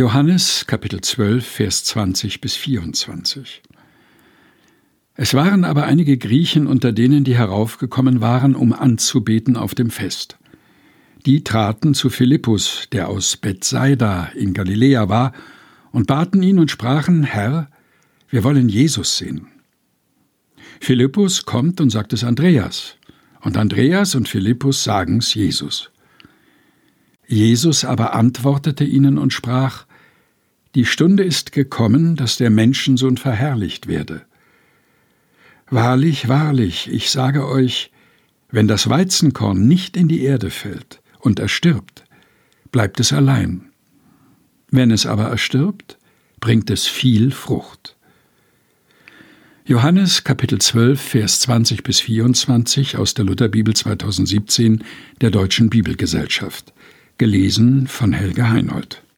Johannes Kapitel 12 Vers 20 bis 24 Es waren aber einige Griechen unter denen, die heraufgekommen waren, um anzubeten auf dem Fest. Die traten zu Philippus, der aus Bethsaida in Galiläa war, und baten ihn und sprachen, Herr, wir wollen Jesus sehen. Philippus kommt und sagt es Andreas, und Andreas und Philippus sagen's Jesus. Jesus aber antwortete ihnen und sprach, Die Stunde ist gekommen, dass der Menschensohn verherrlicht werde. Wahrlich, wahrlich, ich sage euch, wenn das Weizenkorn nicht in die Erde fällt und erstirbt, bleibt es allein. Wenn es aber erstirbt, bringt es viel Frucht. Johannes Kapitel 12, Vers 20 bis 24 aus der Lutherbibel 2017 der Deutschen Bibelgesellschaft. Gelesen von Helge Heinold.